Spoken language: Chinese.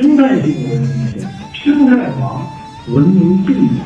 生态性文明体，生态房文明地产。